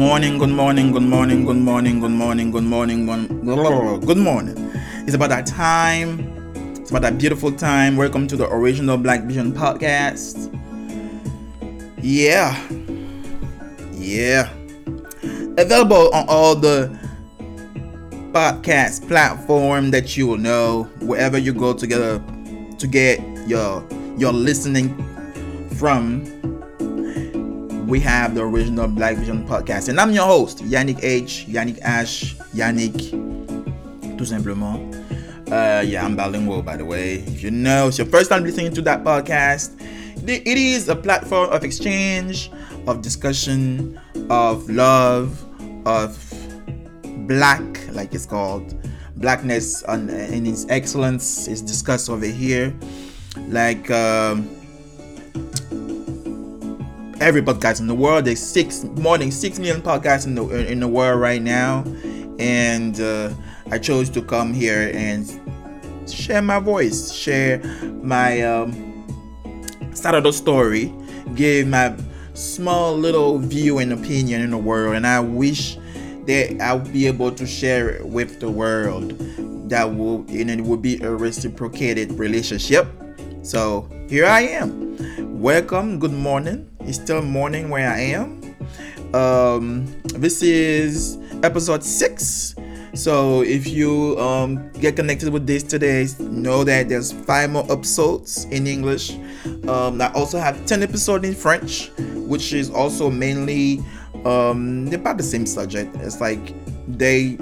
morning, good morning, good morning, good morning, good morning, good morning, good morning. It's about that time. It's about that beautiful time. Welcome to the original Black Vision podcast. Yeah. Yeah. Available on all the podcast platform that you will know wherever you go together to get your your listening from we have the original Black Vision podcast. And I'm your host, Yannick H, Yannick Ash, Yannick, tout simplement. Uh, yeah, I'm bilingual, by the way. If you know, it's your first time listening to that podcast, it is a platform of exchange, of discussion, of love, of black, like it's called. Blackness and, and its excellence is discussed over here. Like, um, every podcast in the world. There's six more than six million podcasts in the in the world right now, and uh, I chose to come here and share my voice, share my um, side of the story, give my small little view and opinion in the world, and I wish that I'll be able to share it with the world. That will and it will be a reciprocated relationship. So here I am. Welcome. Good morning it's still morning where I am. Um, this is episode six. So if you um, get connected with this today, know that there's five more episodes in English. Um, I also have ten episodes in French, which is also mainly um, about the same subject. It's like they,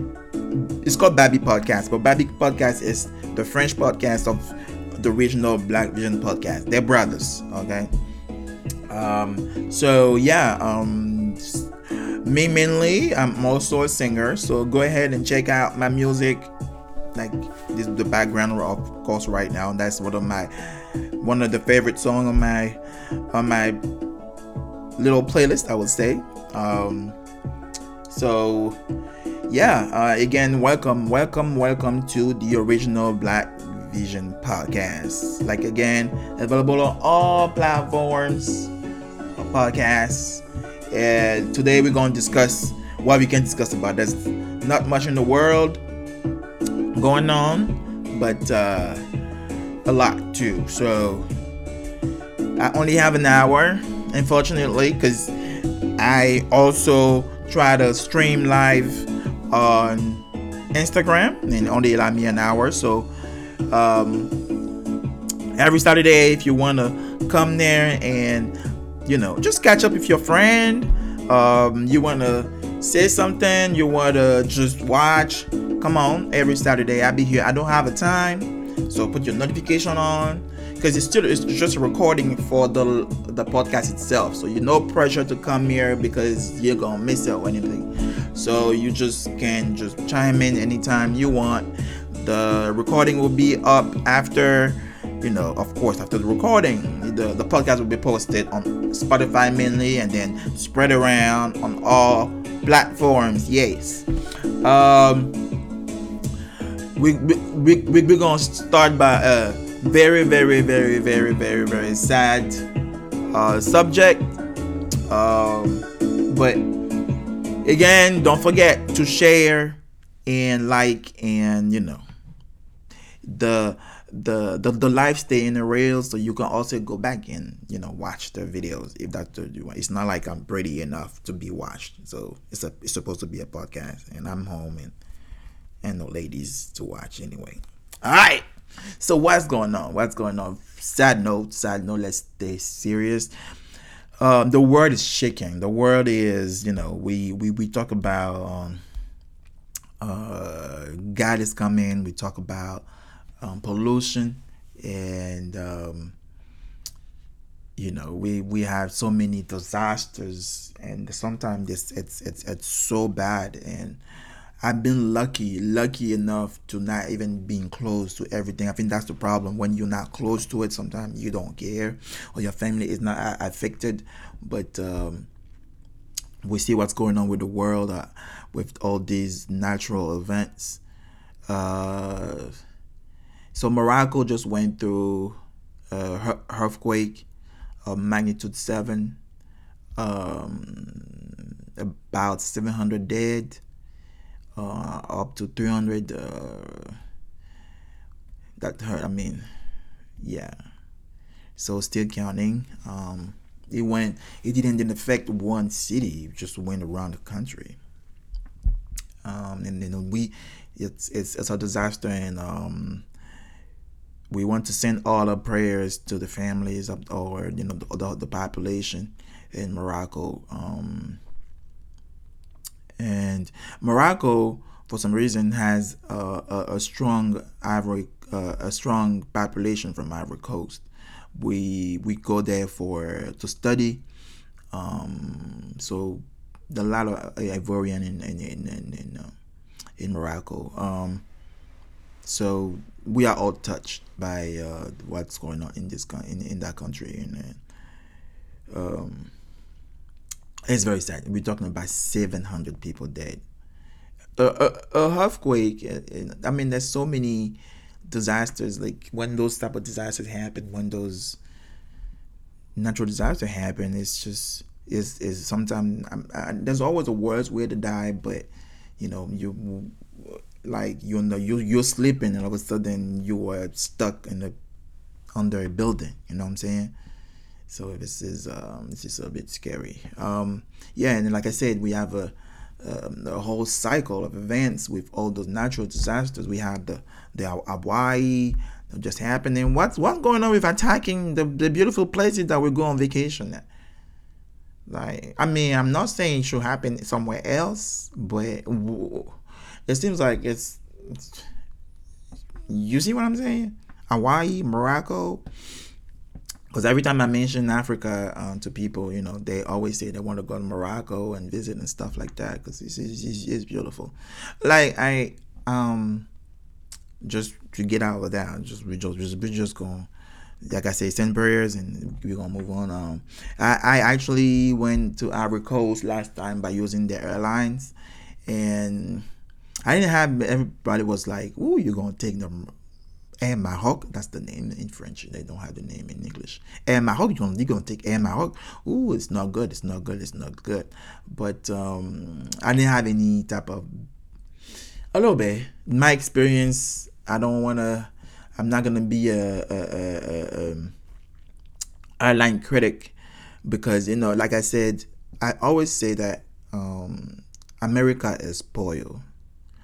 it's called Baby Podcast, but Baby Podcast is the French podcast of the original Black Vision podcast. They're brothers, okay. Um, so yeah, um, me mainly, I'm also a singer. So go ahead and check out my music. Like this the background of course right now. That's one of my one of the favorite song on my on my little playlist. I would say. Um, so yeah, uh, again, welcome, welcome, welcome to the original Black Vision podcast. Like again, available on all platforms podcast. And today we're going to discuss what we can discuss about. There's not much in the world going on, but uh, a lot too. So I only have an hour, unfortunately, because I also try to stream live on Instagram and only allow me an hour. So um, every Saturday, if you want to come there and you know, just catch up with your friend. Um, you want to say something, you want to just watch. Come on, every Saturday I'll be here. I don't have a time, so put your notification on because it's still it's just recording for the the podcast itself. So you no pressure to come here because you're gonna miss it or anything. So you just can just chime in anytime you want. The recording will be up after you know, of course, after the recording, the, the podcast will be posted on Spotify mainly and then spread around on all platforms. Yes. Um, we, we, we, we're going to start by a very, very, very, very, very, very sad uh, subject. Um, but again, don't forget to share and like and, you know, the the, the the live stay in the rails so you can also go back and you know watch the videos if that's what you want. It's not like i'm pretty enough to be watched. So it's a it's supposed to be a podcast and i'm home and and no ladies to watch anyway. All right so what's going on? What's going on? Sad note sad note let's stay serious. Um, the world is shaking. The world is you know we we, we talk about um, uh, god is coming. We talk about um, pollution, and um, you know we we have so many disasters, and sometimes it's it's it's it's so bad and. I've been lucky, lucky enough to not even being close to everything. I think that's the problem. When you're not close to it, sometimes you don't care, or your family is not affected. But um, we see what's going on with the world uh, with all these natural events. Uh, so Morocco just went through a earthquake of magnitude seven. Um, about 700 dead, uh, up to 300. Uh, that hurt. I mean, yeah. So still counting. Um, it went. It didn't affect one city. It just went around the country. Um, and then we, it's it's it's a disaster, and um, we want to send all our prayers to the families of, or you know the, the, the population in Morocco. Um, and Morocco, for some reason, has a, a, a strong Ivory, uh, a strong population from Ivory Coast. We we go there for to study. Um, so a lot of Ivorian in in in in, in, uh, in Morocco. Um, so we are all touched by uh, what's going on in this in, in that country and um, it's very sad. We're talking about 700 people dead. A, a, a earthquake uh, i mean there's so many disasters like when those type of disasters happen when those natural disasters happen it's just is is sometimes there's always a worse way to die but you know you like you know you you're sleeping and all of a sudden you are stuck in the under a building you know what i'm saying? So this is um this is a bit scary. Um yeah and like i said we have a um, a whole cycle of events with all those natural disasters. We had the the hawaii just happening. What's what's going on with attacking the, the beautiful places that we go on vacation at? Like i mean i'm not saying it should happen somewhere else but it seems like it's, it's you see what I'm saying? Hawaii, Morocco. Because every time I mention Africa uh, to people, you know, they always say they want to go to Morocco and visit and stuff like that because it's, it's, it's, beautiful. Like I, um, just to get out of that, just we just just we just going like I say, send prayers and we're gonna move on. Um, I, I actually went to Ivory Coast last time by using the airlines, and I didn't have everybody was like, "Oh, you're gonna take them." Air Maroc, that's the name in French. They don't have the name in English. Air Maroc, you're gonna, you're gonna take Air Maroc. Ooh, it's not good. It's not good. It's not good. But um, I didn't have any type of a little bit. In my experience. I don't wanna. I'm not gonna be a, a, a, a um, airline critic because you know, like I said, I always say that um, America is spoiled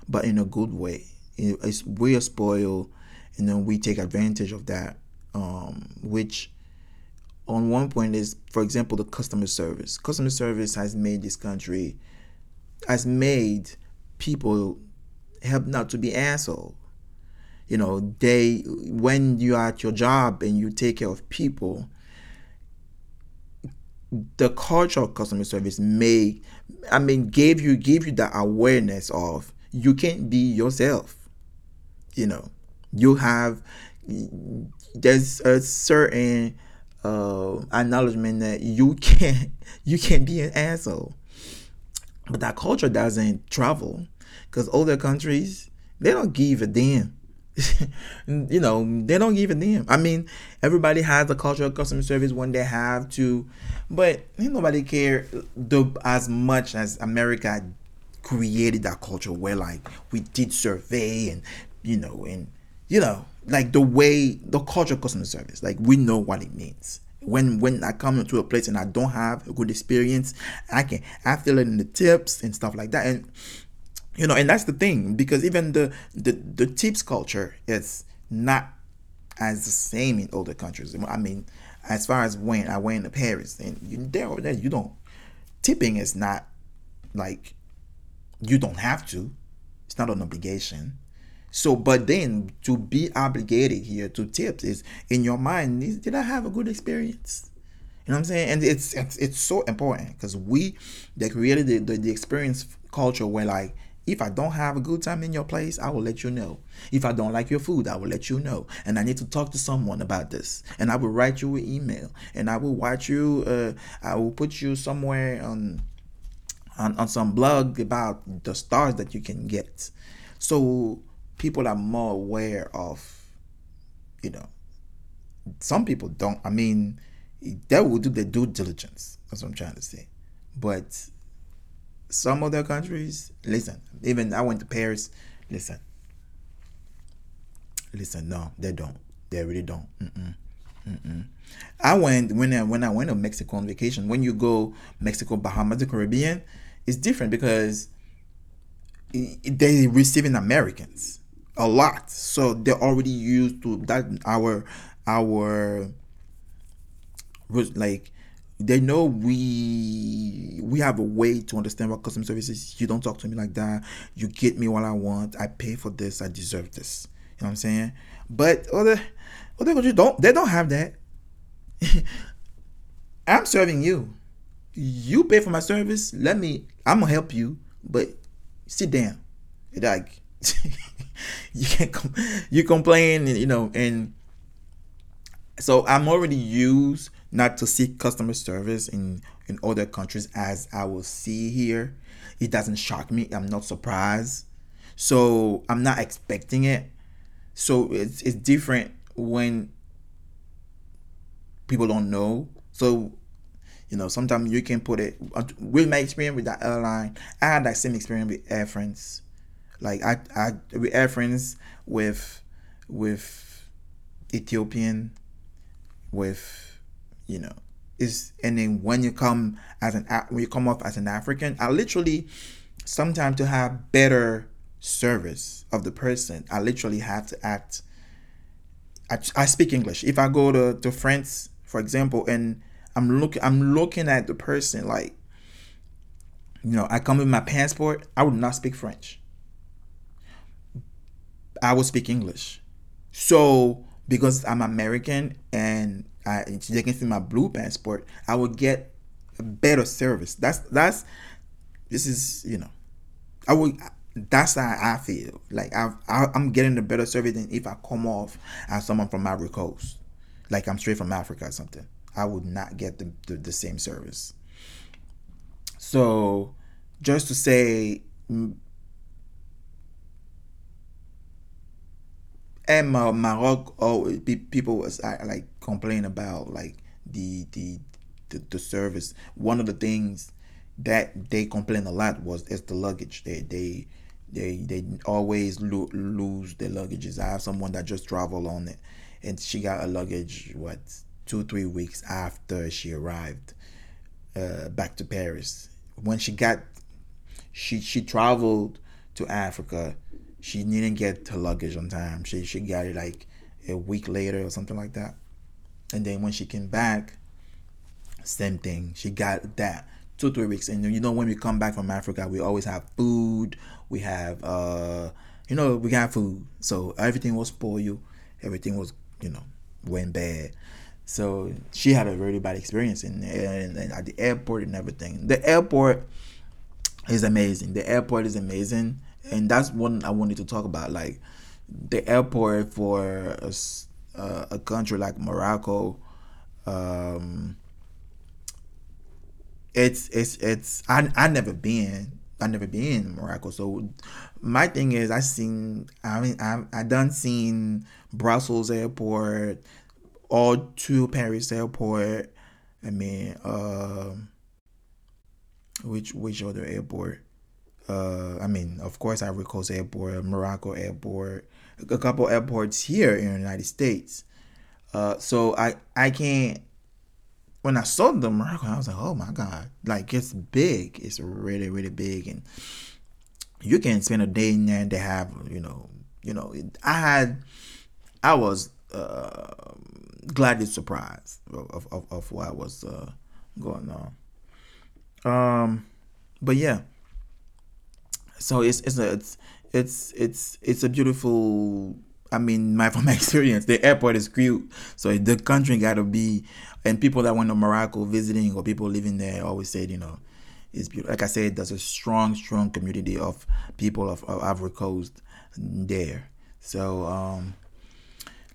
but in a good way. It's we are spoiled, and then we take advantage of that. Um, which, on one point, is for example the customer service. Customer service has made this country, has made people help not to be asshole. You know, they when you are at your job and you take care of people, the culture of customer service may I mean gave you give you the awareness of you can't be yourself. You know, you have there's a certain uh, acknowledgement that you can't you can't be an asshole. But that culture doesn't travel because other countries they don't give a damn. you know, they don't give a damn. I mean, everybody has a culture of customer service when they have to, but nobody care the, as much as America created that culture where like we did survey and you know and you know like the way the culture of customer service like we know what it means when when I come into a place and I don't have a good experience, I can I feel it in the tips and stuff like that. And you know, and that's the thing because even the the, the tips culture is not as the same in other countries. I mean, as far as when I went to Paris and you there there you don't tipping is not like you don't have to. It's not an obligation. So, but then to be obligated here to tips is in your mind, did I have a good experience? You know what I'm saying? And it's it's, it's so important because we they created the, the, the experience culture where like if I don't have a good time in your place, I will let you know. If I don't like your food, I will let you know. And I need to talk to someone about this. And I will write you an email. And I will watch you. Uh, I will put you somewhere on on, on some blog about the stars that you can get. So people are more aware of, you know, some people don't. I mean, they will do their due diligence. That's what I'm trying to say. But some other countries, listen, even I went to Paris, listen, listen, no, they don't. They really don't. Mm-mm. Mm-mm. I went when I when I went to Mexico on vacation. When you go Mexico, Bahamas, the Caribbean, it's different because they're receiving Americans a lot, so they're already used to that. Our our like they know we we have a way to understand what customer service is. You don't talk to me like that. You get me what I want. I pay for this. I deserve this. You know what I'm saying? But other other countries don't they don't have that. I'm serving you. You pay for my service. Let me. I'm gonna help you, but sit down. Like you can't. Com- you complain, you know, and so I'm already used not to seek customer service in in other countries as I will see here. It doesn't shock me. I'm not surprised. So I'm not expecting it. So it's it's different when people don't know. So, you know, sometimes you can put it with my experience with that airline. I had that same experience with Air France. Like I, I with Air France with with Ethiopian, with you know, is and then when you come as an when you come off as an African, I literally sometimes to have better service of the person, I literally have to act. I, I speak English. If I go to, to France for example, and I'm looking I'm looking at the person like you know, I come with my passport, I would not speak French. I would speak English. So because I'm American and I they can see my blue passport, I would get a better service. That's that's this is you know, I would that's how I feel. Like I, I am getting a better service than if I come off as someone from Ivory Coast like I'm straight from Africa or something, I would not get the, the, the same service. So, just to say, mm, and Maroc, oh, people was like complain about like the, the the the service. One of the things that they complain a lot was is the luggage. They they they they always lo- lose their luggages. I have someone that just travel on it and she got a luggage what two three weeks after she arrived uh, back to Paris. When she got, she she traveled to Africa. She didn't get her luggage on time. She she got it like a week later or something like that. And then when she came back, same thing. She got that two three weeks. And you know when we come back from Africa, we always have food. We have uh, you know we got food. So everything was spoiled. Everything was you know, went bad. So she had a really bad experience in at the airport and everything. The airport is amazing. The airport is amazing, and that's one I wanted to talk about. Like the airport for a, uh, a country like Morocco, um, it's it's it's I I never been I never been in Morocco. So my thing is I seen I mean I I done seen Brussels airport, all to Paris airport. I mean, uh, which which other airport? Uh, I mean, of course, Ivory Coast Airport, Morocco Airport, a couple airports here in the United States. Uh, so I I can't. When I saw the Morocco, I was like, oh my god, like it's big. It's really really big, and you can spend a day in there and they have you know you know I had I was uh, gladly surprised of, of, of what was uh, going on. Um, but yeah, so it's it's a it's it's it's it's a beautiful. I mean, my from my experience, the airport is cute. So the country got to be, and people that went to Morocco visiting or people living there always said, you know, it's beautiful. Like I said, there's a strong, strong community of people of, of Ivory Coast there. So um,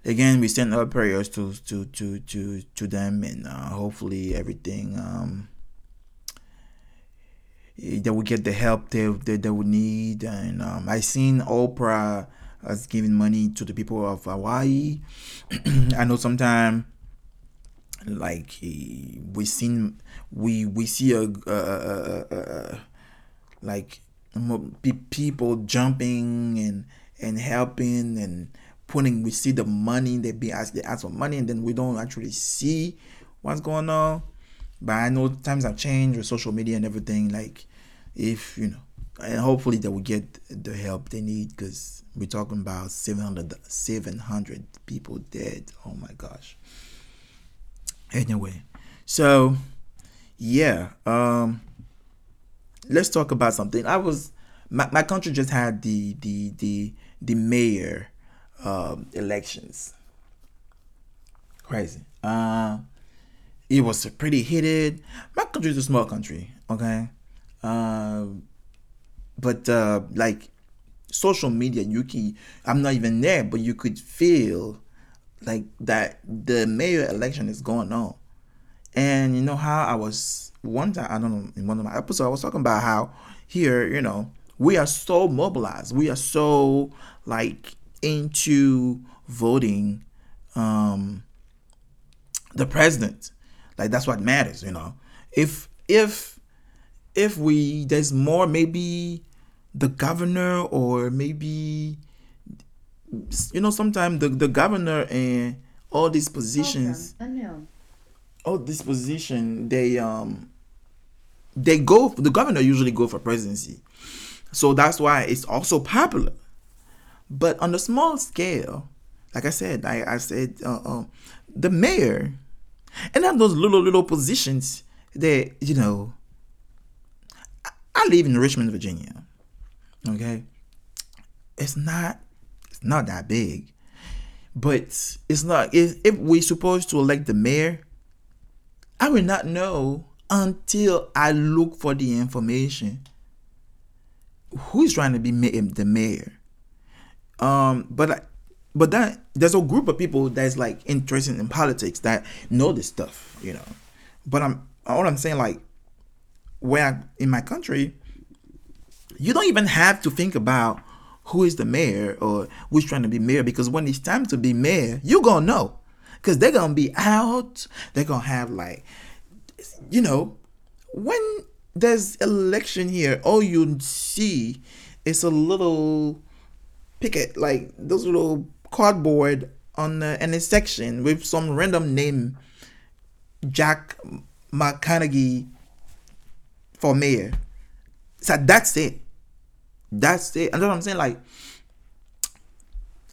again we send our prayers to to to to to them and uh, hopefully everything um they will get the help they they, they would need. And um, i seen oprah as giving money to the people of hawaii. I know sometimes like we seen we we see a, a, a, a like people jumping and and helping and putting we see the money they be asked they ask for money and then we don't actually see what's going on. But i know times have changed with social media and everything like if you know and hopefully they will get the help they need because we're talking about 700 700 people dead. Oh my gosh. Anyway so yeah um let's talk about something. I was my, my country just had the the the the mayor um, elections. Crazy. Uh it was pretty heated my country is a small country okay? Uh, but uh like social media you can i'm not even there but you could feel like that the mayor election is going on. And you know how i was one time i don't know in one of my episodes i was talking about how here you know we are so mobilized. We are so like into voting um the president. Like that's what matters you know? If if if we there's more maybe the governor or maybe you know sometimes the, the governor and all these positions. All this position they um they go the governor usually go for presidency. So that's why it's also popular but on a small scale like i said i, I said uh, uh, the mayor and then those little little positions that you know I, I live in richmond virginia Okay, it's not it's not that big, but it's not. If, if we're supposed to elect the mayor, I will not know until I look for the information. Who's trying to be the mayor? Um, but but that there's a group of people that's like interested in politics that know this stuff, you know. But I'm all I'm saying like where I, in my country, you don't even have to think about who is the mayor or who's trying to be mayor because when it's time to be mayor, you're gonna know. Because they're gonna be out, they're gonna have like you know, when there's election here, all you see is a little picket, like those little cardboard on the in a section with some random name Jack McConaughey for mayor. So that's it. That's it. And what I'm saying. Like,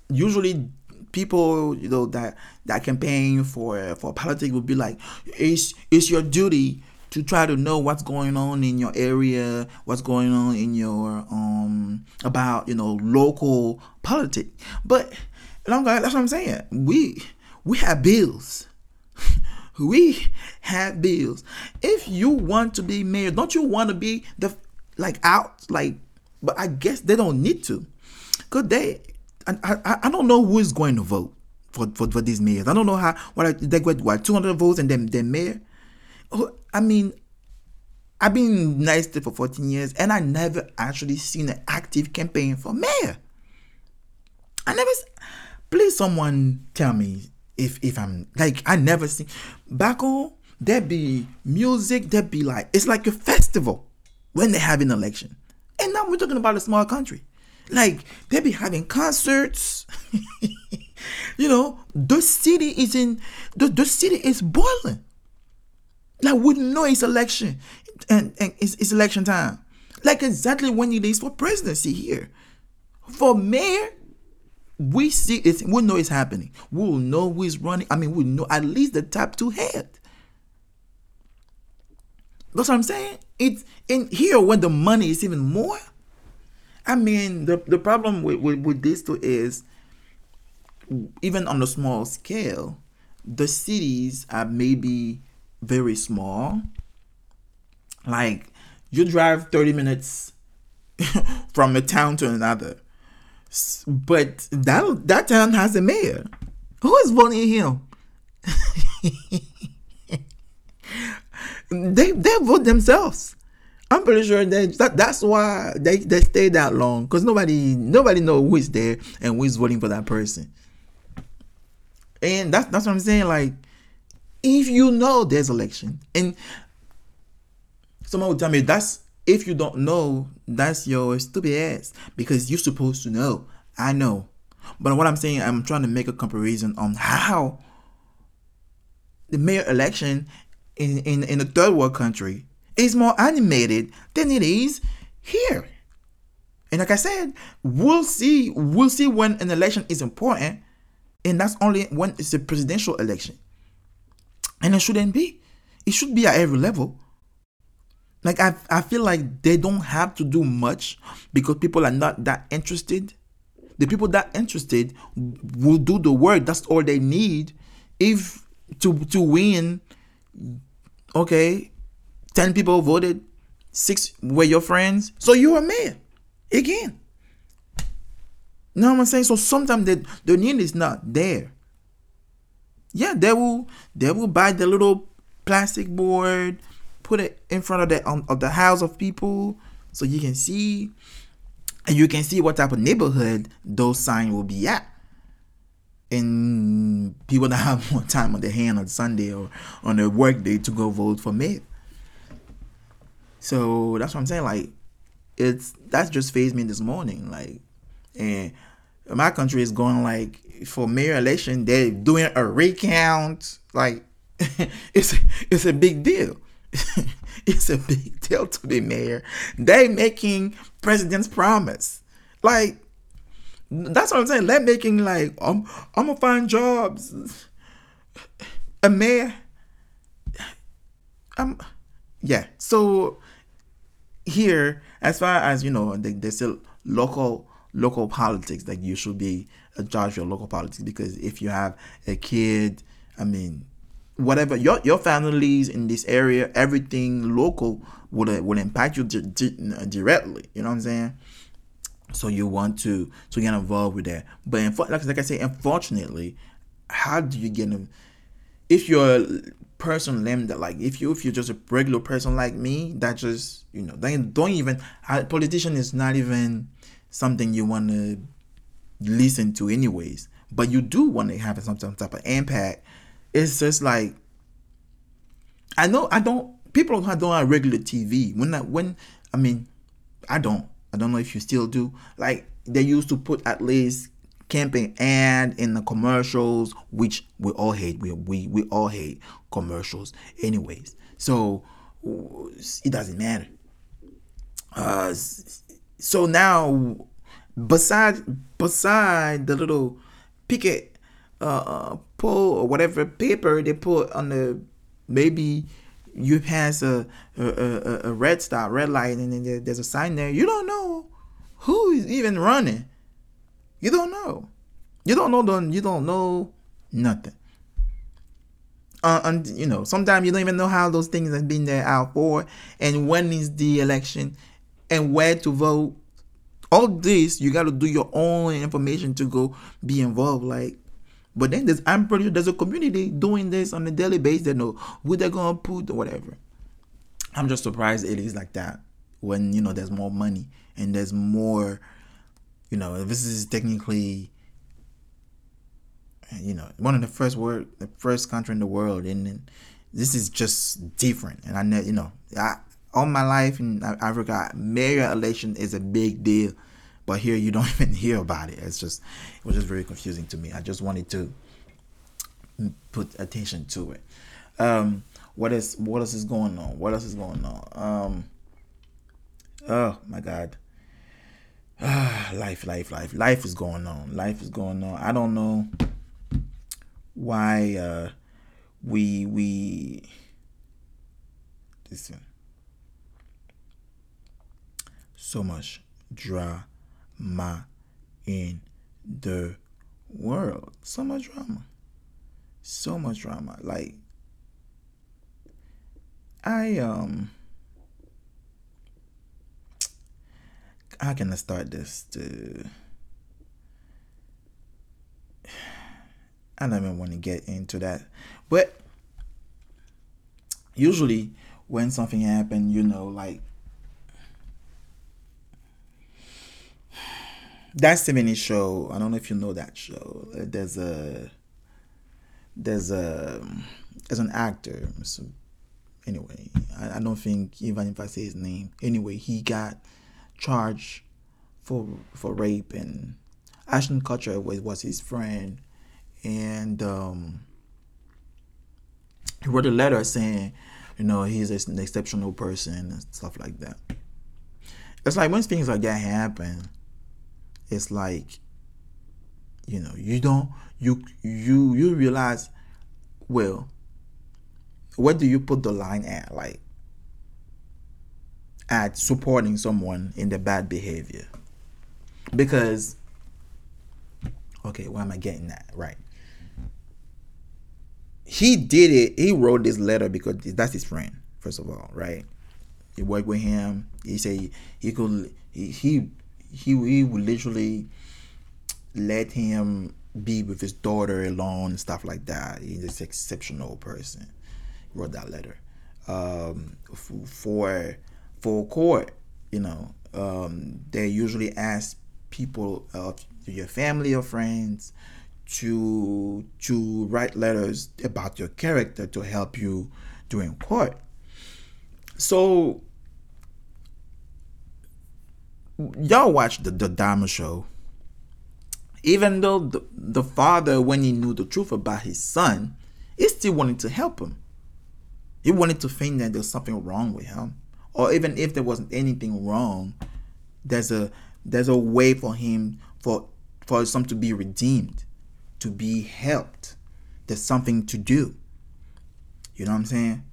usually people, you know, that that campaign for for politics would be like, it's it's your duty to try to know what's going on in your area, what's going on in your um about you know local politics. But that's what I'm saying. We we have bills. we have bills. If you want to be mayor, don't you want to be the like out like but I guess they don't need to. Cause they I, I, I don't know who is going to vote for, for, for these mayors. I don't know how what they got what 200 votes and then then mayor. Oh, I mean, I've been nice for 14 years and I never actually seen an active campaign for mayor. I never. Please, someone tell me if if I'm like I never seen back home. There be music. There be like it's like a festival when they have an election. And now we're talking about a small country. Like they be having concerts. you know, the city is in the, the city is boiling. Like we know it's election and, and it's, it's election time. Like exactly when it is for presidency here. For mayor, we see it, we know it's happening. We will know who is running. I mean, we know at least the top two head. That's what I'm saying. It's in here when the money is even more. I mean, the the problem with, with, with this too is even on a small scale, the cities are maybe very small. Like you drive 30 minutes from a town to another. But that that town has a mayor. Who is voting him? they they vote themselves. I'm pretty sure that that's why they, they stay that long because nobody nobody know who is there and who is voting for that person. And that's that's what I'm saying. Like, if you know there's election, and someone would tell me that's if you don't know, that's your stupid ass because you're supposed to know. I know. But what I'm saying, I'm trying to make a comparison on how the mayor election in, in, in a third world country is more animated than it is here. And like I said, we'll see we'll see when an election is important, and that's only when it's a presidential election. And it shouldn't be. It should be at every level. Like I, I feel like they don't have to do much because people are not that interested. The people that interested will do the work. That's all they need. If to to win, okay, ten people voted, six were your friends, so you're mayor again. You know what I'm saying? So sometimes the, the need is not there. Yeah, they will they will buy the little plastic board, put it in front of the um, of the house of people so you can see and you can see what type of neighborhood those signs will be at. And people that have more time on their hand on Sunday or on their work day to go vote for mayor. So that's what I'm saying. Like it's that's just phased me this morning. Like, and my country is going like for mayor election, they're doing a recount. Like, it's it's a big deal. it's a big deal to be mayor. They making president's promise. Like, that's what I'm saying. They're making like I'm I'm gonna find jobs. A mayor. Um, yeah. So here, as far as you know, there's still local local politics. Like you should be judge your local politics because if you have a kid, I mean, whatever your your families in this area, everything local would uh, will impact you di- di- directly. You know what I'm saying? So you want to to get involved with that. But like, like I say, unfortunately, how do you get them? If you're a person that like if you if you're just a regular person like me that just you know don't, don't even politician is not even something you want to listen to anyways. But you do want to have some, some type of impact. It's just like i know i don't people don't have regular tv when I, when i mean i don't. I don't know if you still do. Like they used to put at least camping and in the commercials which we all hate. We, we we all hate commercials anyways. So it doesn't matter. Uh so now beside beside the little picket uh, uh pull or whatever paper they put on the maybe you pass a a, a, a red stop red light and then there's a sign there you don't know who is even running you don't know. You don't know. The, you don't know nothing. Uh, and you know, sometimes you don't even know how those things have been there out for, and when is the election, and where to vote. All this you got to do your own information to go be involved. Like, but then there's I'm pretty sure there's a community doing this on a daily basis. They know who they're gonna put or whatever. I'm just surprised it is like that when you know there's more money and there's more you know, this is technically, you know, one of the first word, the first country in the world, and this is just different. And I know, you know, I, all my life in Africa, mayor election is a big deal, but here you don't even hear about it. It's just, it was just very confusing to me. I just wanted to put attention to it. Um, what is what else is going on? What else is going on? Um, oh my God. life, life, life, life is going on. Life is going on. I don't know why uh, we we listen. So much drama in the world. So much drama. So much drama. Like I um how can I start this? To, I don't even want to get into that, but usually when something happens, you know, like that 70 show. I don't know if you know that show. There's a there's a there's an actor, anyway, I, I don't think even if I say his name, anyway, he got charged for for rape and Ashton Kutcher was, was his friend and um, he wrote a letter saying, you know, he's an exceptional person and stuff like that. It's like when things like that happen, it's like, you know, you don't you you you realize, well, where do you put the line at? Like at supporting someone in the bad behavior. Because okay, why am I getting that? Right he did it. He wrote this letter because that's his friend. First of all, right? He worked with him. He said he could. He he he, he would literally let him be with his daughter alone and stuff like that. He's an exceptional person. He wrote that letter um, for for court. You know, um, they usually ask people of your family or friends to to write letters about your character to help you during court. So y'all watch the the Dahmer show. Even though the, the father, when he knew the truth about his son, he still wanted to help him. He wanted to think that there's something wrong with him. Or even if there wasn't anything wrong, there's a there's a way for him for for some to be redeemed to be helped. There's something to do. You know what I'm saying?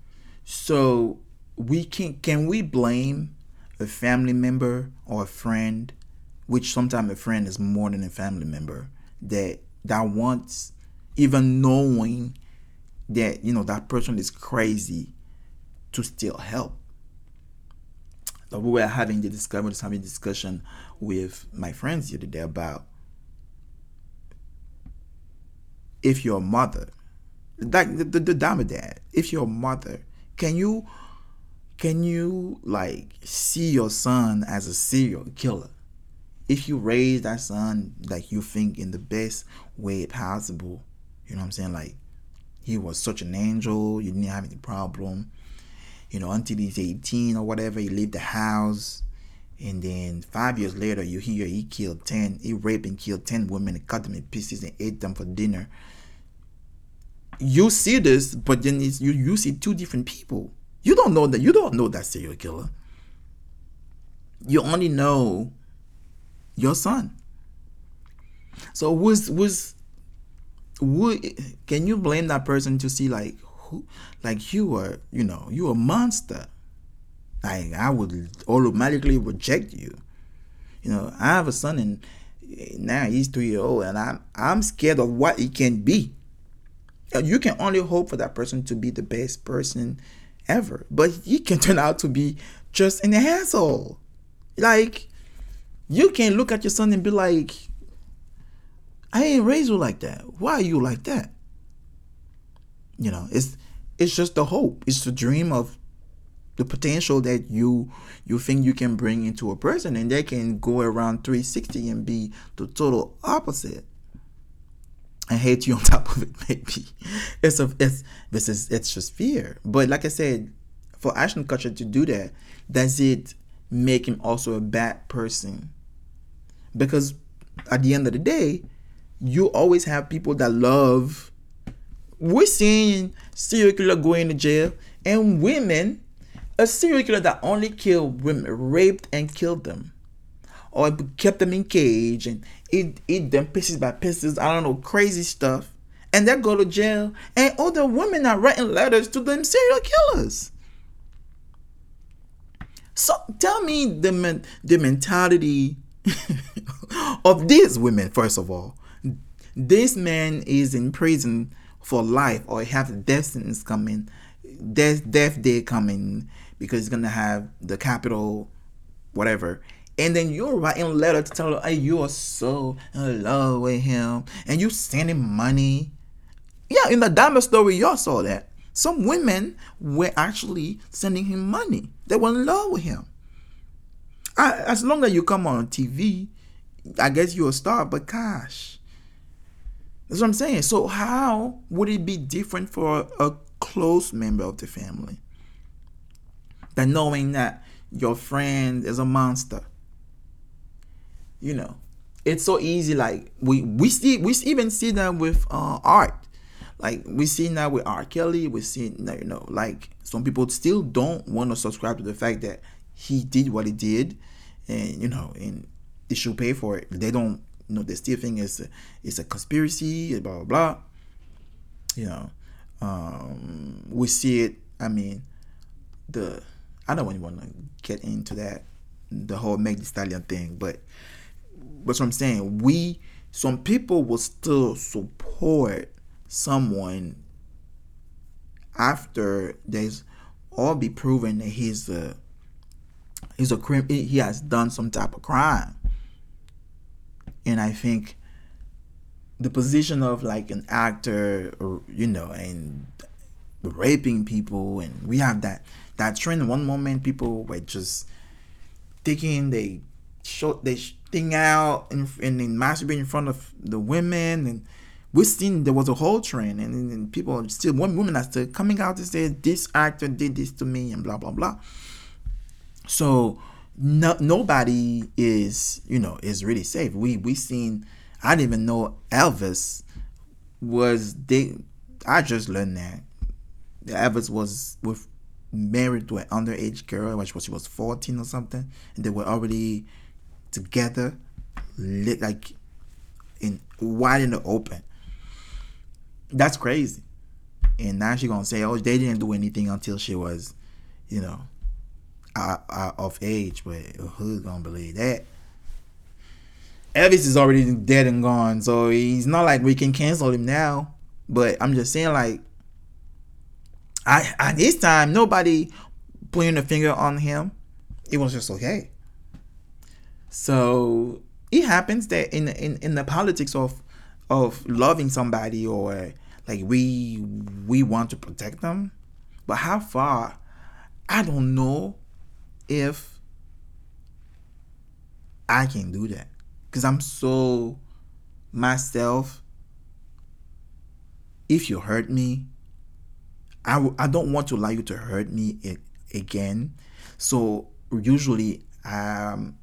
So we can can we blame a family member or a friend, which sometimes a friend is more than a family member, that that wants even knowing that you know that person is crazy to still help. So we were having the discussion, having discussion with my friends the other day about if your mother, like the, the, the dad, if your mother, can you can you like see your son as a serial killer? If you raise that son like you think in the best way possible, you know what I'm saying? Like he was such an angel, you didn't have any problem. You know, until he's 18 or whatever, he left the house. And then five years later, you hear he killed 10, he raped and killed 10 women and cut them in pieces and ate them for dinner you see this, but then you you see two different people. You don't know that. You don't know that serial killer. You only know your son. So was was would can you blame that person to see like who like you are you know you a monster like i would automatically reject you you know i have a son and now he's three years old and i'm i'm scared of what he can be you can only hope for that person to be the best person ever. But he can turn out to be just an asshole. Like, you can look at your son and be like, I ain't raised you like that. Why are you like that? You know, it's it's just the hope. It's the dream of the potential that you you think you can bring into a person and they can go around 360 and be the total opposite and hate you on top of it maybe. It's a it's this is it's just fear. But like i said for ashton kutcher to do that does it make him also a bad person? Because at the end of the day you always have people that love we're seeing serial killer going to jail and women a serial killer that only killed women raped and killed them or kept them in cage and eat eat them pieces by pieces. I don't know, crazy stuff. And they go to jail, and all the women are writing letters to them serial killers. So tell me the men, the mentality of these women. First of all, this man is in prison for life, or have death sentence coming, death death day coming because he's gonna have the capital, whatever, and then you're writing a letter to tell her, hey, you are so in love with him, and you sending money. Yeah, in the Dahmer story, y'all saw that. Some women were actually sending him money. They were in love with him. As long as you come on TV, I guess you're a star, but gosh. That's what I'm saying. So how would it be different for a close member of the family? than knowing that your friend is a monster. You know, it's so easy. Like we we see we even see that with uh, art. Like we see now with R. Kelly. We see that you know like some people still don't want to subscribe to the fact that he did what he did, and you know and they should pay for it. They don't you know they still think it's a, it's a conspiracy. Blah blah blah. You know, um, we see it. I mean, the I don't even want to get into that the whole Meg Thee Stallion thing, but but what I'm saying. We some people will still support someone after there's all be proven that he's a he's a crime he has done some type of crime. And i think the position of like an actor or you know and raping people and we have that that trend. One moment people were just taking they short they thing out and, and then masturbate in front of the women and we've seen there was a whole trend and, and, people still one women are still coming out to say this actor did this to me and blah blah blah. So no, nobody is you know is really safe. We we seen i didn't even know elvis was they i just learned that elvis was with married to an underage girl which was she was 14 or something and they were already together like in wide in the open that's crazy and now she gonna say oh they didn't do anything until she was you know out, out of age but who's gonna believe that elvis is already dead and gone so he's not like we can cancel him now but i'm just saying like I at this time nobody pointing a finger on him. It was just okay. So it happens that in in, in the politics of of loving somebody or like we we want to protect them, but how far? I don't know if I can do that because I'm so myself. If you hurt me, I w- I don't want to allow you to hurt me again. So usually um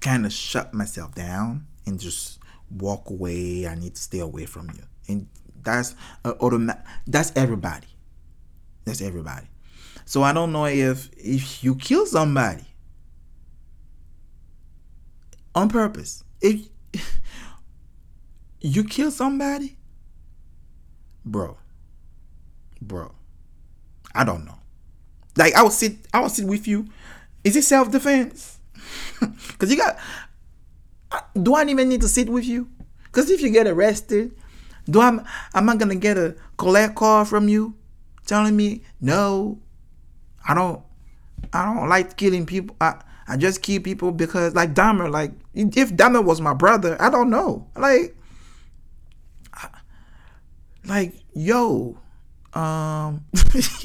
kind of shut myself down and just walk away. I need to stay away from you. And that's uh, automatic that's everybody. That's everybody. So I don't know if if you kill somebody on purpose. If you kill somebody, bro, bro. I don't know. Like I will sit, I will sit with you. Is it self defense? Cause you got. Do I even need to sit with you? Cause if you get arrested, do I? Am I gonna get a collect call from you, telling me no? I don't. I don't like killing people. I I just kill people because like Dahmer. Like if Dahmer was my brother, I don't know. Like. Like yo, um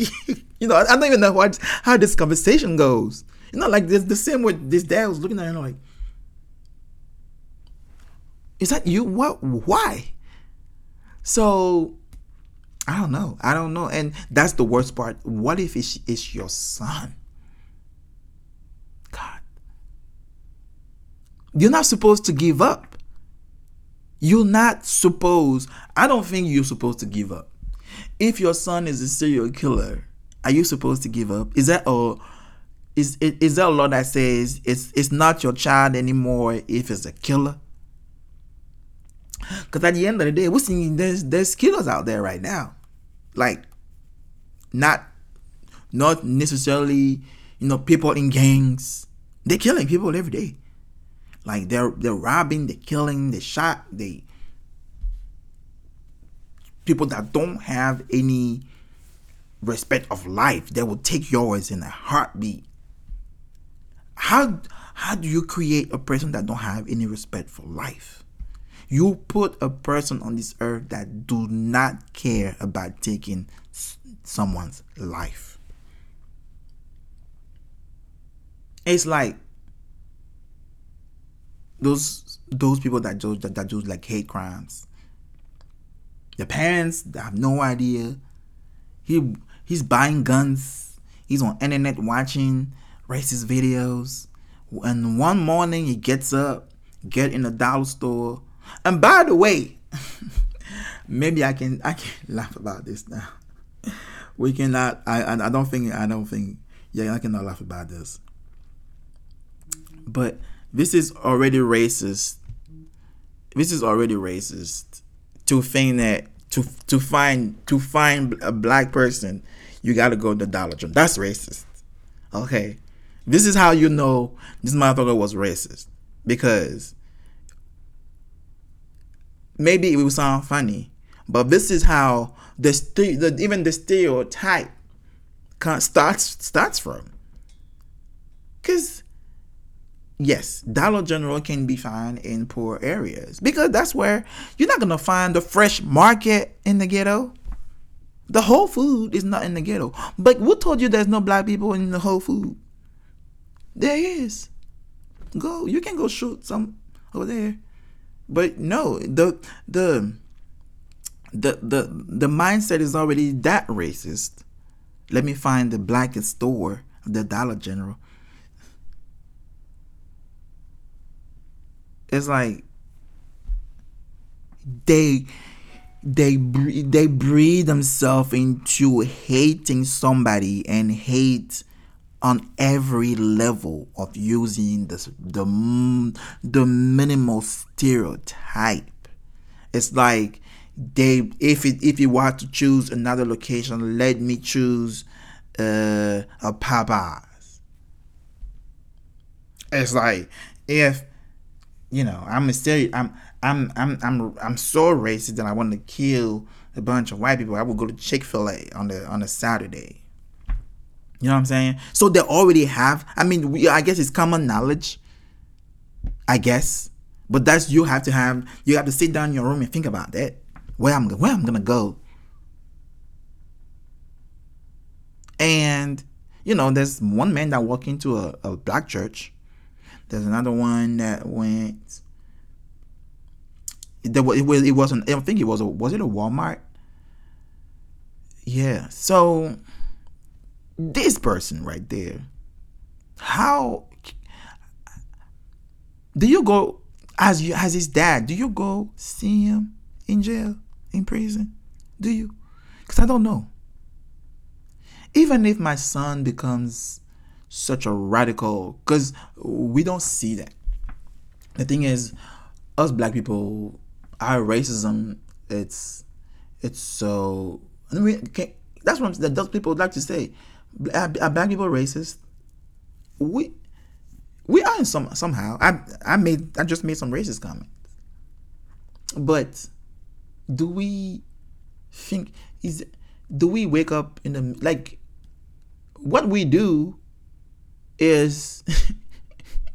you know, I, don't even know what how this conversation goes. You know, like this the same way this dad was looking at him like, is that you? What? Why? So I don't know. I don't know. And that's the worst part. What if it's, it's your son? God. You're not supposed to give up. You're not supposed, I don't think you're supposed to give up if your son is a serial killer, are you supposed to give up? Is that a is is there a law that says it's it's not your child anymore if it's a killer? Because at the end of the day, we're seeing there's there's killers out there right now, like not not necessarily you know people in gangs. They're killing people every day. Like they're they're robbing, they're killing, they shot, they people that don't have any respect of life they will take yours in a heartbeat how how do you create a person that don't have any respect for life you put a person on this earth that do not care about taking someone's life it's like those those people that do that, that do like hate crimes the parents have no idea. He he's buying guns. He's on internet watching racist videos. And one morning he gets up, get in the dollar store. And by the way, maybe I can I can laugh about this now. We cannot I I don't think I don't think yeah I cannot laugh about this. But this is already racist. This is already racist to think that to to find to find a black person, you got to go to Dollar Tree. That's racist. Okay, this is how you know this motherfucker was racist because maybe it will sound funny, but this is how the, the even the stereotype starts starts from. Cause yes, Dollar General can be found in poor areas because that's where you're not gonna find the fresh market in the ghetto. The Whole Food is not in the ghetto. But who told you there's no black people in the Whole Food? There is. Go. You can go shoot some over there. But no, the the the the the mindset is already that racist. Let me find the blackest store, the Dollar General. It's like they they they breed themselves into hating somebody and hate on every level of using this the the minimal stereotype. It's like they if it if you want to choose another location, let me choose uh, a Popeyes. It's like if you know I'm a stereo I'm I'm I'm I'm I'm so racist that I want to kill a bunch of white people. I would go to Chick Fil A on the on a Saturday. You know what I'm saying? So they already have. I mean, we, I guess it's common knowledge. I guess, but that's you have to have. You have to sit down in your room and think about that. Where I'm where I'm gonna go. And you know, there's one man that walked into a, a black church. There's another one that went there was, it, was, it wasn't. I think it was a was it a Walmart? Yeah. So this person right there, how do you go as you as his dad? Do you go see him in jail, in prison? Do you? Because I don't know. Even if my son becomes such a radical, because we don't see that. The thing is, us black people our racism it's it's so I mean, that's what those people would like to say. Are, are black people racist? We we are in some somehow. I I made I just made some racist comments, but do we think is do we wake up in the like what we do is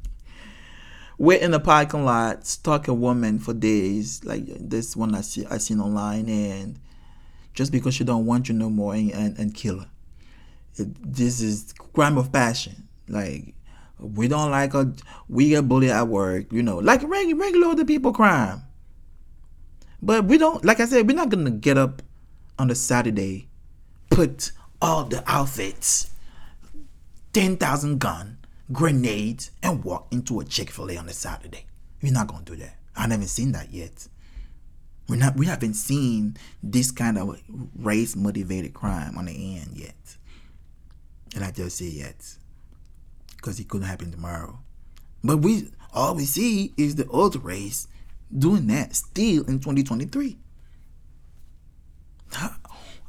we're in the parking lot, stalk a woman for days, like this one I see I seen online, and just because she don't want you no more, and and, and kill her. This is crime of passion. Like we don't like a we get bullied at work, you know, like regular regular other people crime. But we don't, like I said, we're not gonna get up on a Saturday, put all the outfits, ten thousand gun, grenades and walk into a Chick-fil-A on a Saturday. We're not gonna do that. I haven't seen that yet. We're not we haven't seen this kind of race motivated crime on the end yet. And I just say yet. Because it couldn't happen tomorrow. But we all we see is the old race doing that still in 2023.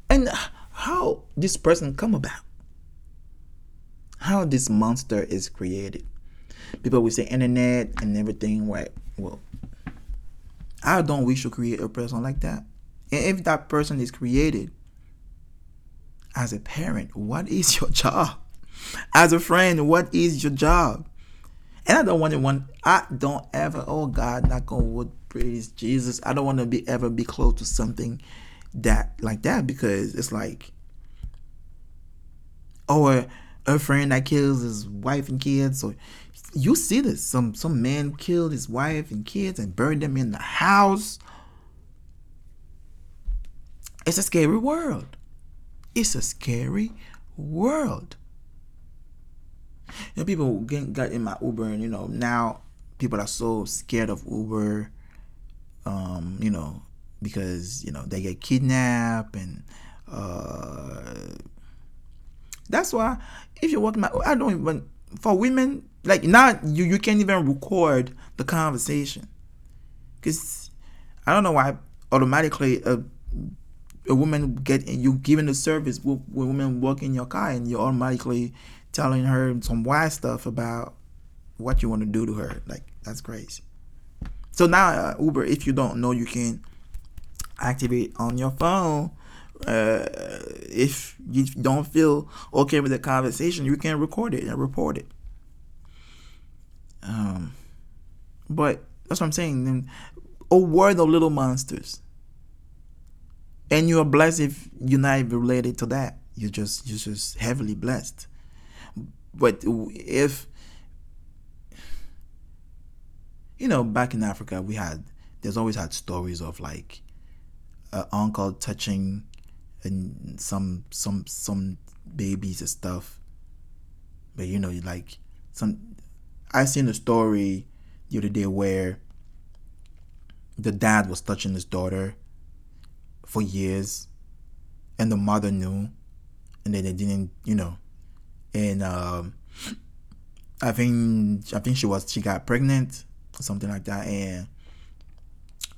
And how this person come about? how this monster is created. People will say internet and everything, right? Well, I don't wish to create a person like that. And if that person is created as a parent, what is your job? As a friend, what is your job? And I don't want to want I don't ever, oh God, not gonna wood praise Jesus. I don't want to be ever be close to something that like that because it's like oh, or a friend that kills his wife and kids or you see this some some man killed his wife and kids and burned them in the house it's a scary world it's a scary world You know, people get got in my Uber, and you know now people are so scared of Uber. Um, you know, because you know they get kidnapped and uh, that's why if you're working my I don't even for women like now you you can't even record the conversation because I don't know why automatically a, a woman get you giving the service with, with women walk in your car and you're automatically telling her some wild stuff about what you want to do to her like that's crazy so now uh, Uber if you don't know you can activate on your phone uh, if you don't feel okay with the conversation, you can record it and report it. Um, but that's what I'm saying. A word of little monsters, and you are blessed if you're not related to that. You're just you're just heavily blessed. But if you know, back in Africa, we had there's always had stories of like an uncle touching and some some some babies and stuff. But you know, like some I seen a story the other day where the dad was touching his daughter for years and the mother knew and then they didn't you know and um I think I think she was she got pregnant or something like that and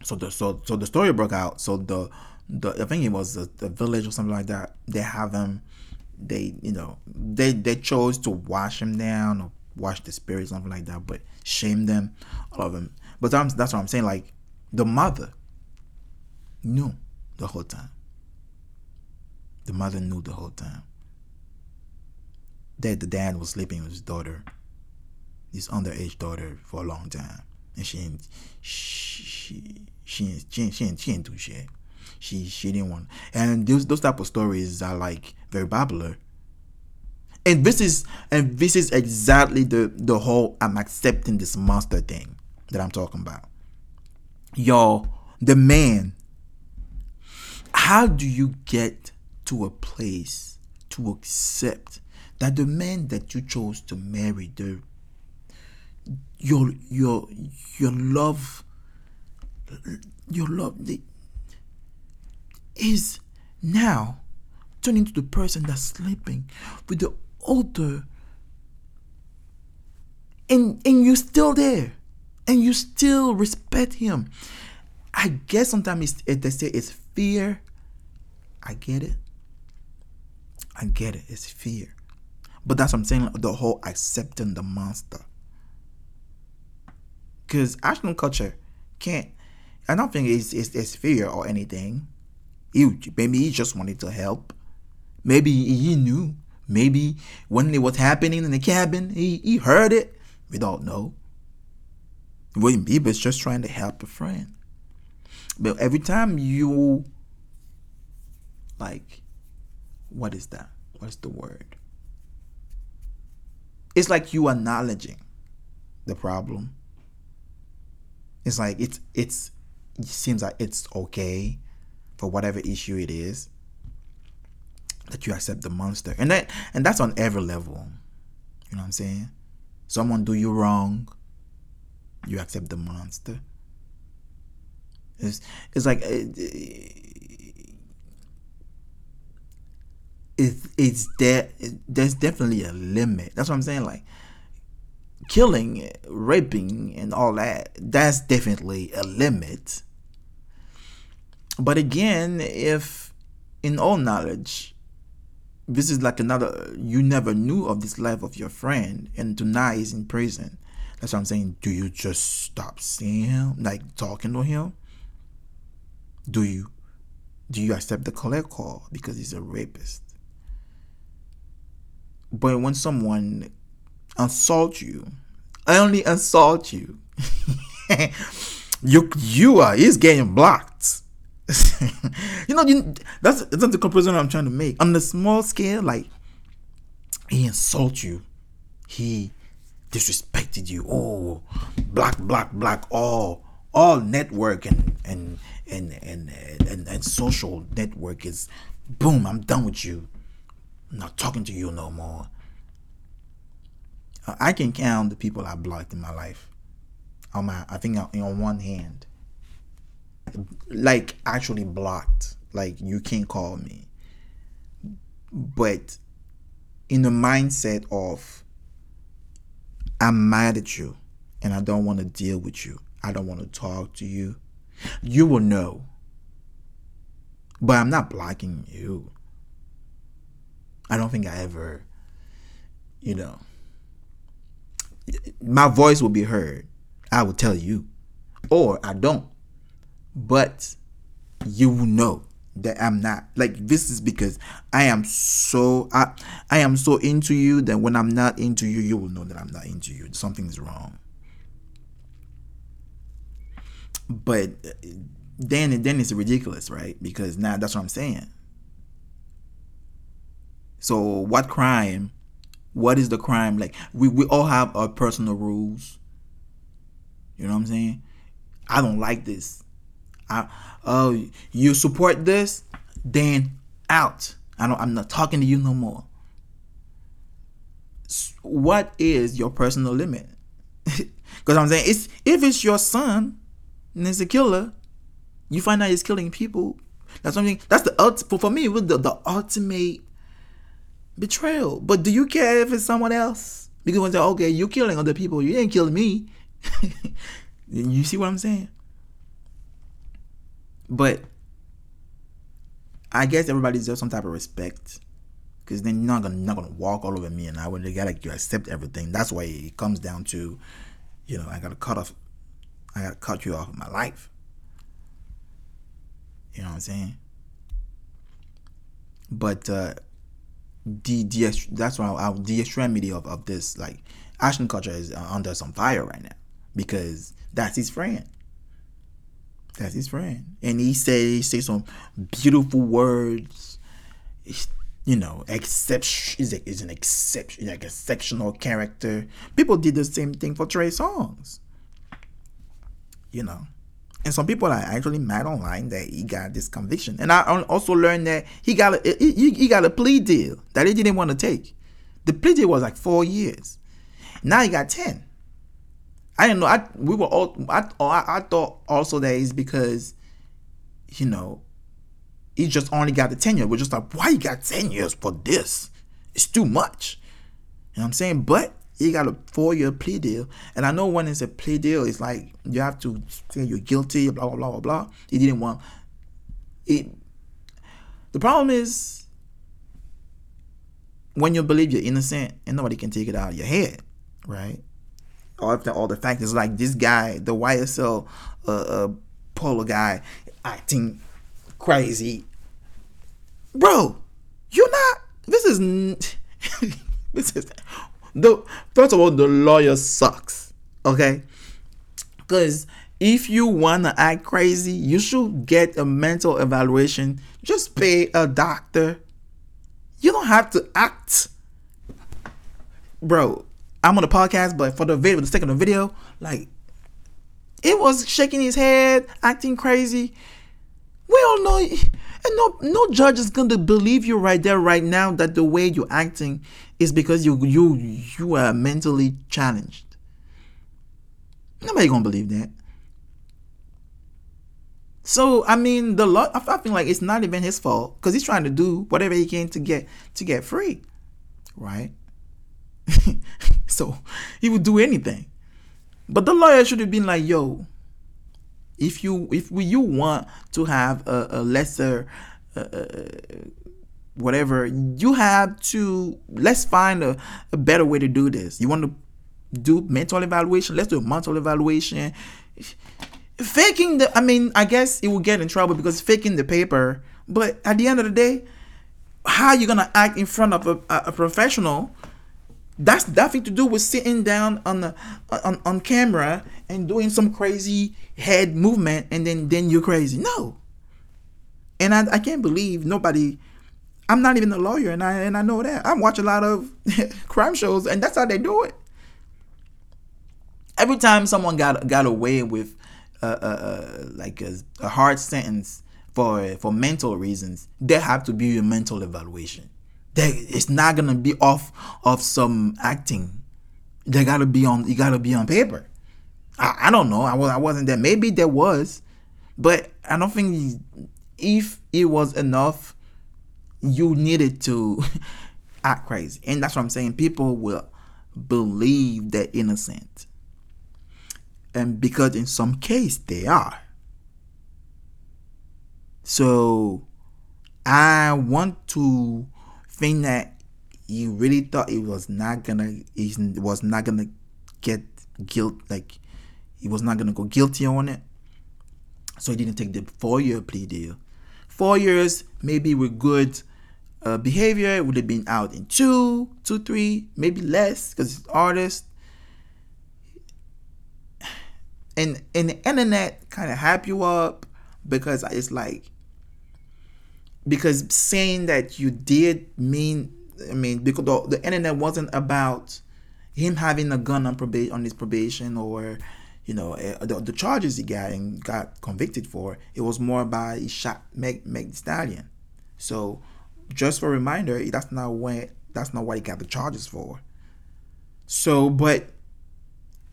so the so so the story broke out so the the I think it was the, the village or something like that. They have him. They you know they they chose to wash him down or wash the spirit something like that, but shame them, all of them. But that's that's what I'm saying. Like the mother knew the whole time. The mother knew the whole time. That the dad was sleeping with his daughter, his underage daughter, for a long time, and she she she she she, she, she didn't do shit. She she didn't want and those those type of stories are like very popular. And this is and this is exactly the the whole i'm accepting this monster thing that i'm talking about. Y'all the man how do you get to a place to accept that the man that you chose to marry the your your your love your love the, is now turning to the person that's sleeping with the older and and you're still there and you still respect him i guess sometimes it's, eh, they say it's fear i get it i get it it's fear but that's what i'm saying the whole accepting the monster because Ashton Kutcher can't i don't think it's, it's, it's fear or anything maybe he just wanted to help. Maybe he knew. Maybe when it was happening in the cabin, he, he heard it. We don't know. William Bieber's just trying to help a friend. But every time you like what is that? What's the word? It's like you acknowledging the problem. It's like it's it's it seems like it's okay for whatever issue it is that you accept the monster and that and that's on every level you know what i'm saying someone do you wrong you accept the monster it's it's like it, it, it's there it, there's definitely a limit that's what i'm saying like killing raping and all that that's definitely a limit but again, if in all knowledge, this is like another, you never knew of this life of your friend, and tonight he's in prison. That's what I'm saying. Do you just stop seeing him, like talking to him? Do you? Do you accept the collect call because he's a rapist? But when someone assault you, I only assault you, you you are he's getting blocked. you know, you, that's that's the comparison I'm trying to make. On the small scale, like he insulted you, he disrespected you. Oh, black, black, black. All, all network and and and and and, and social network is boom. I'm done with you. I'm not talking to you no more. I can count the people I blocked in my life. On my, I think on one hand, like actually blocked. Like you can't call me. But in the mindset of I'm mad at you and I don't want to deal with you. I don't want to talk to you. You will know. But I'm not blocking you. I don't think I ever, you know, my voice will be heard. I will tell you. Or I don't. But you will know that I'm not like this is because I am so I I am so into you that when I'm not into you, you will know that I'm not into you. Something's wrong. But uh, then then it's ridiculous, right? Because now that's what I'm saying. So what crime? What is the crime? Like we, we all have our personal rules. You know what I'm saying? I don't like this. I oh you support this, then out. I don't I'm not talking to you no more. What is your personal limit? Because I'm saying it's if it's your son and it's a killer, you find out he's killing people. That's something. That's the ultimate for me. It was the, the ultimate betrayal. But do you care if it's someone else? Because when they say, okay, you're killing other people, you ain't killing me. you see what I'm saying? But I guess everybody deserves some type of respect. Because then you're not gonna not gonna walk all over me and I would get like you accept everything. That's why it comes down to, you know, I gotta cut off I gotta cut you off of my life. You know what I'm saying? But uh the the that's why I, the extremity of, of this like Ashton Kutcher is uh, under some fire right now because that's his friend. That's his friend, and he say he say some beautiful words. You know, except is is an exception, like a sectional character. People did the same thing for Trey Songz. You know, and some people are actually mad online that he got this conviction. And I also learned that he got a he, he got a plea deal that he didn't want to take. The plea deal was like four years. Now he got ten. I didn't know. I we were all. I I, I thought also that it's because, you know, he just only got the ten years. We're just like, why you got ten years for this? It's too much. You know what I'm saying? But he got a four year plea deal. And I know when it's a plea deal, it's like you have to say you're guilty, blah, blah, blah, blah, blah. He didn't want it. The problem is when you believe you're innocent and nobody can take it out of your head, right? All the, all the factors like this guy, the YSL uh, uh, polo guy, acting crazy. Bro, you're not. This is. this is the first of all, the lawyer sucks. Okay, because if you wanna act crazy, you should get a mental evaluation. Just pay a doctor. You don't have to act, bro. I'm on the podcast, but for the video, the second video, like it was shaking his head, acting crazy. We all know, and no no judge is gonna believe you right there, right now, that the way you're acting is because you you you are mentally challenged. Nobody gonna believe that. So I mean, the law. I feel like it's not even his fault because he's trying to do whatever he can to get to get free, right? so he would do anything. But the lawyer should have been like, "Yo, if you if you want to have a, a lesser uh whatever you have to let's find a, a better way to do this. You want to do mental evaluation? Let's do a mental evaluation. Faking the i mean i guess it will get in trouble because faking the paper but at the end of the day how are you gonna act in front of a, a professional that's nothing to do with sitting down on the on, on camera and doing some crazy head movement and then then you're crazy. No. And i, I can't believe nobody I'm not even a lawyer, and I and I know that. I watch a lot of crime shows, and that's how they do it. Every time someone got got away with uh, uh, uh, like a, a hard sentence for for mental reasons, there have to be a mental evaluation. There, it's not gonna be off of some acting. they gotta be on. You gotta be on paper. I, I don't know. I was I wasn't there. Maybe there was, but I don't think if it was enough, you needed to act crazy, and that's what I'm saying. People will believe they're innocent, and because in some case they are. So I want to think that he really thought he was not gonna he was not gonna get guilt like he was not gonna go guilty on it. So he didn't take the four year plea deal. Four years, maybe with good uh, behavior, it would have been out in two, two, three, maybe less because it's artist. And and the internet kind of hype you up because it's like because saying that you did mean I mean because the, the internet wasn't about him having a gun on probation on his probation or you know eh, the, the charges he got and got convicted for it was more about he shot Meg Meg Stallion so just for a reminder that's not what that's not what he got the charges for so but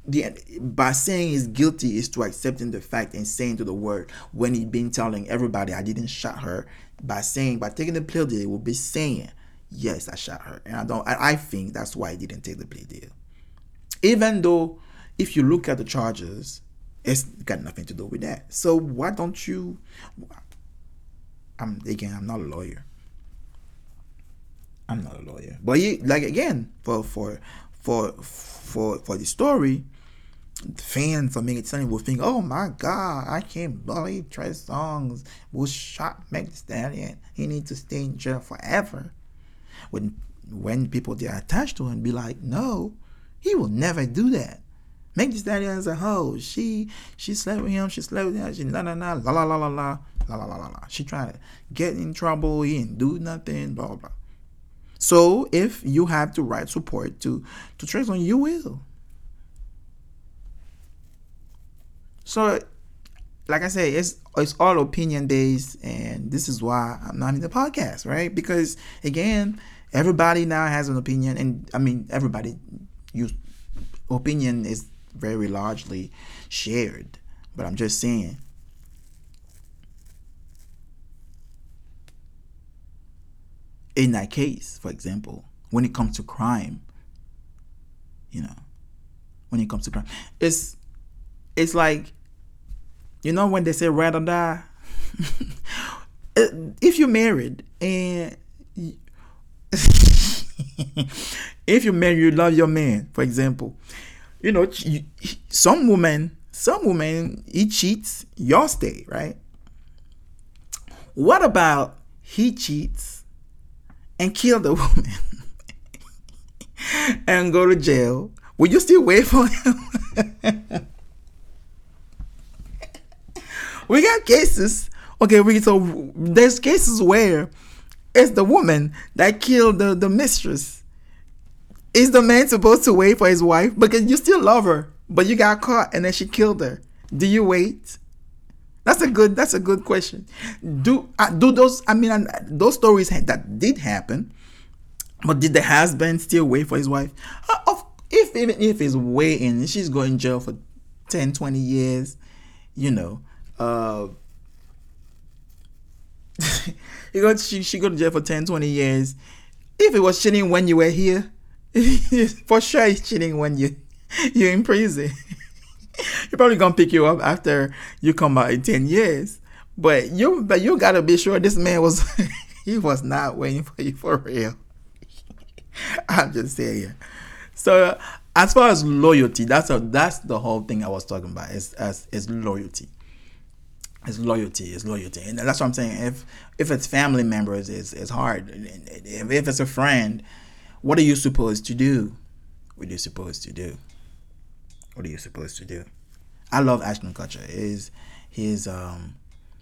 the by saying he's guilty is to accepting the fact and saying to the word when he'd been telling everybody I didn't shot her by saying by taking the plea deal, it will be saying, yes, I shot her. And I don't I think that's why he didn't take the plea deal. Even though if you look at the charges, it's got nothing to do with that. So why don't you I'm again, I'm not a lawyer. I'm not a lawyer. But he like again, for for for for for the story, fans of Megan Stallion will think, "Oh my God, I can't believe Trey Songz was shot Megan Stallion. He needs to stay in jail forever." When when people get attached to him, be like, "No, he will never do that." Megan Stallion is a hoe. She she slept with him. She slept with him. She la la la la la la la la la la la. She trying to get in trouble. He didn't do nothing. Blah blah. So if you have the right support to to Trey Songz, you will. So, like I say, it's it's all opinion based, and this is why I'm not in the podcast, right? Because again, everybody now has an opinion, and I mean everybody, use opinion is very largely shared. But I'm just saying. In that case, for example, when it comes to crime, you know, when it comes to crime, it's it's like you know when they say or die? if you're married and if you're married, you love your man, for example. You know, some woman, some woman, he cheats, y'all stay, right? What about he cheats and kill the woman and go to jail? Will you still wait for him? we got cases. Okay, we so there's cases where it's the woman that killed the, the mistress. Is the man supposed to wait for his wife? Because you still love her, but you got caught and then she killed her. Do you wait? That's a good. That's a good question. Do uh, do those? I mean, uh, those stories that did happen, but did the husband still wait for his wife? Uh, if even if he's waiting, she's going to jail for 10, 20 years, you know, uh, he got she, she go to jail for 10, 20 years. If it was cheating when you were here, for sure he's cheating when you you're in prison. He's probably gonna pick you up after you come out in 10 years. But you but you gotta be sure this man was he was not waiting for you for real. I'm just saying. So as far as loyalty, that's a, that's the whole thing I was talking about. Is as is loyalty. It's loyalty. It's loyalty, and that's what I'm saying. If if it's family members, it's it's hard. If, if it's a friend, what are you supposed to do? What are you supposed to do? What are you supposed to do? I love Ashton Kutcher. Is he's um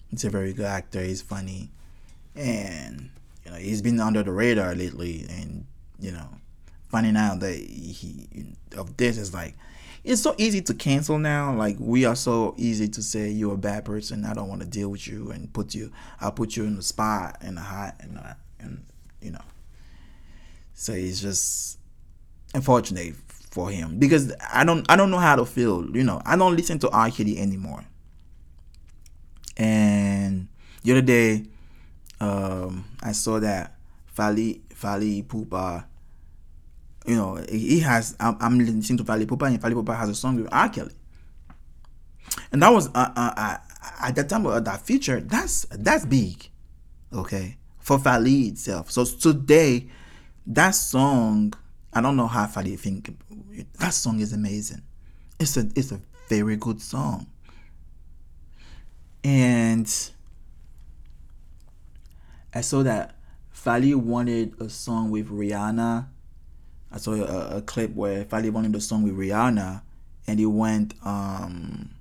he's a very good actor. He's funny, and you know he's been under the radar lately. And you know, finding out that he of this is like it's so easy to cancel now. Like we are so easy to say you're a bad person. I don't want to deal with you and put you. I'll put you in the spot in the hot and and you know. So it's just unfortunate for him because I don't I don't know how to feel. You know, I don't listen to R. Kelly anymore. And the other day, um, I saw that Fally Fally Ipupa. You know, he has. I'm, I'm listening to Fally Ipupa, and Fally Ipupa has a song with R. Kelly. And that was uh, uh, uh, at that time of that feature. That's that's big, okay, for Fally itself. So today, that song I don't know how far you think that song is amazing. It's a it's a very good song. And I saw that Fally wanted a song with Rihanna. I saw a, a clip where Fally wanted a song with Rihanna and he went um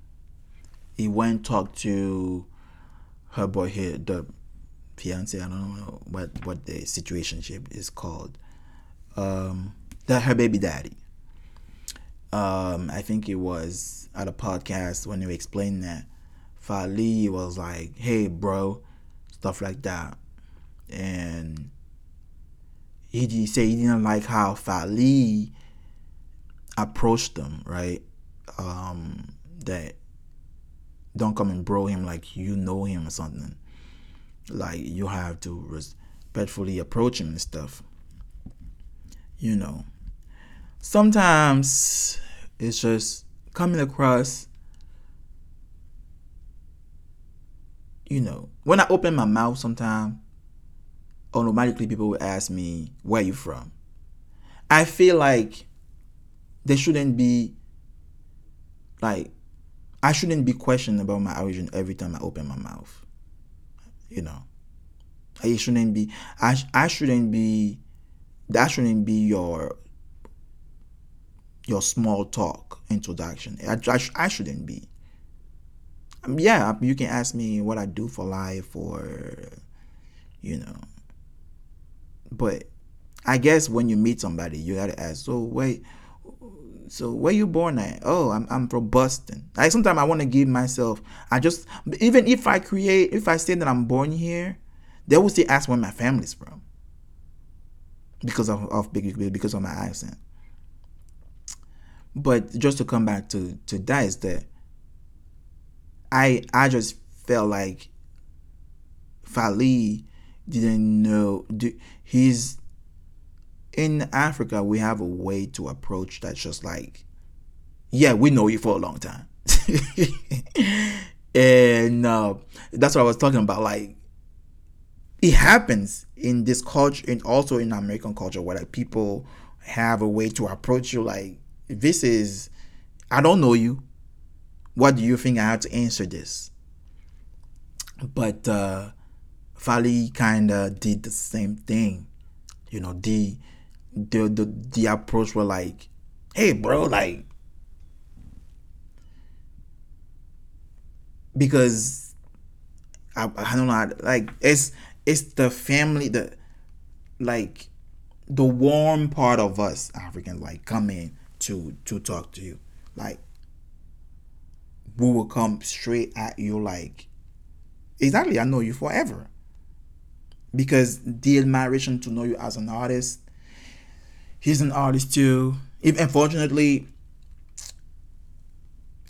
he went talked to her boy here the fiance I don't know what what the situationship is called um that her baby daddy. Um, I think it was at a podcast when they explained that Fally was like, "Hey, bro," stuff like that, and he, he said he didn't like how Fally approached them, right? Um, that don't come and bro him like you know him or something. Like you have to respectfully approach him and stuff. You know sometimes it's just coming across you know when i open my mouth sometimes automatically people will ask me where you from? I feel like there shouldn't be like i shouldn't be questioned about my origin every time i open my mouth you know? It shouldn't be i, I shouldn't be that shouldn't be your your small talk introduction. I, I, I shouldn't be. Um, yeah, you can ask me what I do for life or, you know. But I guess when you meet somebody, you gotta ask, so wait, so where you born at? Oh, I'm, I'm from Boston. Like sometimes I want to give myself, I just, even if I create, if I say that I'm born here, they will still ask where my family's from. Because of, of big because of my accent. But just to come back to to that I I just felt like Fally didn't know do, he's in Africa we have a way to approach that's just like yeah we know you for a long time. And uh, that's what I was talking about like it happens in this culture and also in American culture where like people have a way to approach you like this is I don't know you. What do you think I have to answer this? But uh Fally kinda did the same thing. You know, the the the, the approach were like, hey bro, like because I, I don't know like it's it's the family the like the warm part of us Africans like come in to to talk to you. Like we will come straight at you like exactly I know you forever. Because the admiration to know you as an artist, he's an artist too. If unfortunately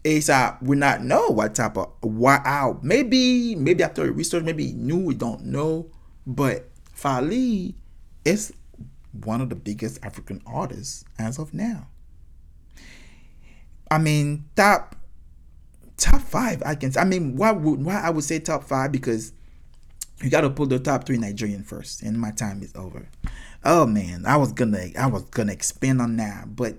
ASAP we not know what type of wow maybe maybe after research maybe knew we don't know but Fally is one of the biggest African artists as of now. I mean, top top five. I can. I mean, why would why I would say top five because you got to pull the top three Nigerian first, and my time is over. Oh man, I was gonna I was gonna expand on that, but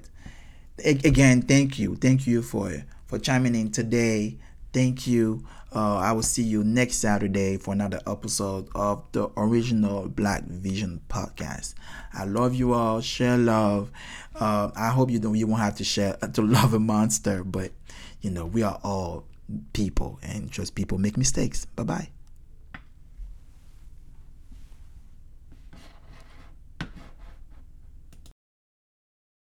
again, thank you, thank you for for chiming in today. Thank you. Uh, I will see you next Saturday for another episode of the original Black Vision podcast. I love you all. Share love. Uh, I hope you don't. You won't have to share to love a monster, but you know we are all people, and just people make mistakes. Bye bye.